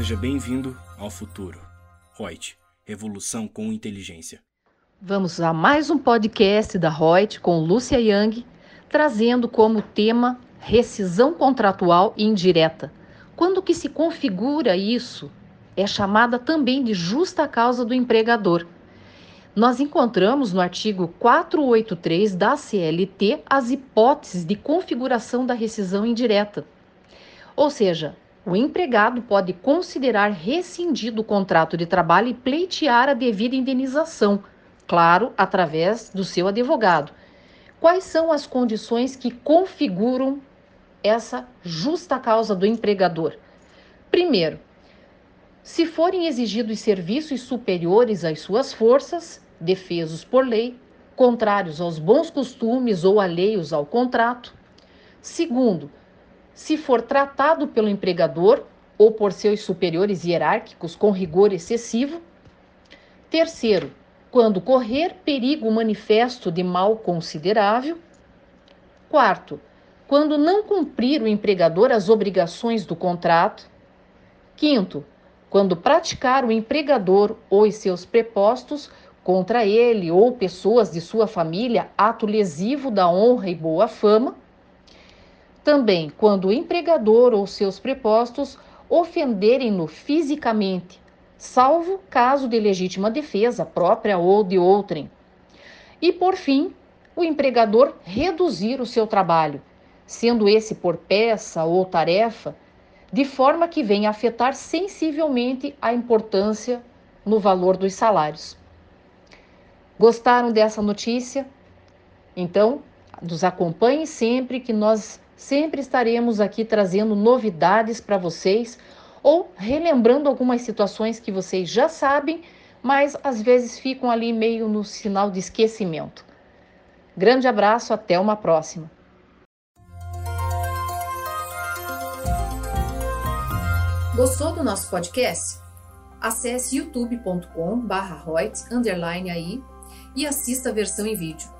Seja bem-vindo ao futuro. Reut, revolução com inteligência. Vamos a mais um podcast da Reut com Lúcia Yang, trazendo como tema rescisão contratual indireta. Quando que se configura isso, é chamada também de justa causa do empregador. Nós encontramos no artigo 483 da CLT as hipóteses de configuração da rescisão indireta. Ou seja, o empregado pode considerar rescindido o contrato de trabalho e pleitear a devida indenização, claro, através do seu advogado. Quais são as condições que configuram essa justa causa do empregador? Primeiro, se forem exigidos serviços superiores às suas forças, defesos por lei, contrários aos bons costumes ou alheios ao contrato. Segundo, se for tratado pelo empregador ou por seus superiores hierárquicos com rigor excessivo. Terceiro, quando correr perigo manifesto de mal considerável. Quarto, quando não cumprir o empregador as obrigações do contrato. Quinto, quando praticar o empregador ou os seus prepostos contra ele ou pessoas de sua família ato lesivo da honra e boa fama. Também quando o empregador ou seus prepostos ofenderem-no fisicamente, salvo caso de legítima defesa própria ou de outrem. E por fim, o empregador reduzir o seu trabalho, sendo esse por peça ou tarefa, de forma que venha afetar sensivelmente a importância no valor dos salários. Gostaram dessa notícia? Então, nos acompanhe sempre que nós Sempre estaremos aqui trazendo novidades para vocês ou relembrando algumas situações que vocês já sabem, mas às vezes ficam ali meio no sinal de esquecimento. Grande abraço, até uma próxima. Gostou do nosso podcast? Acesse youtube.com/royts_aí e assista a versão em vídeo.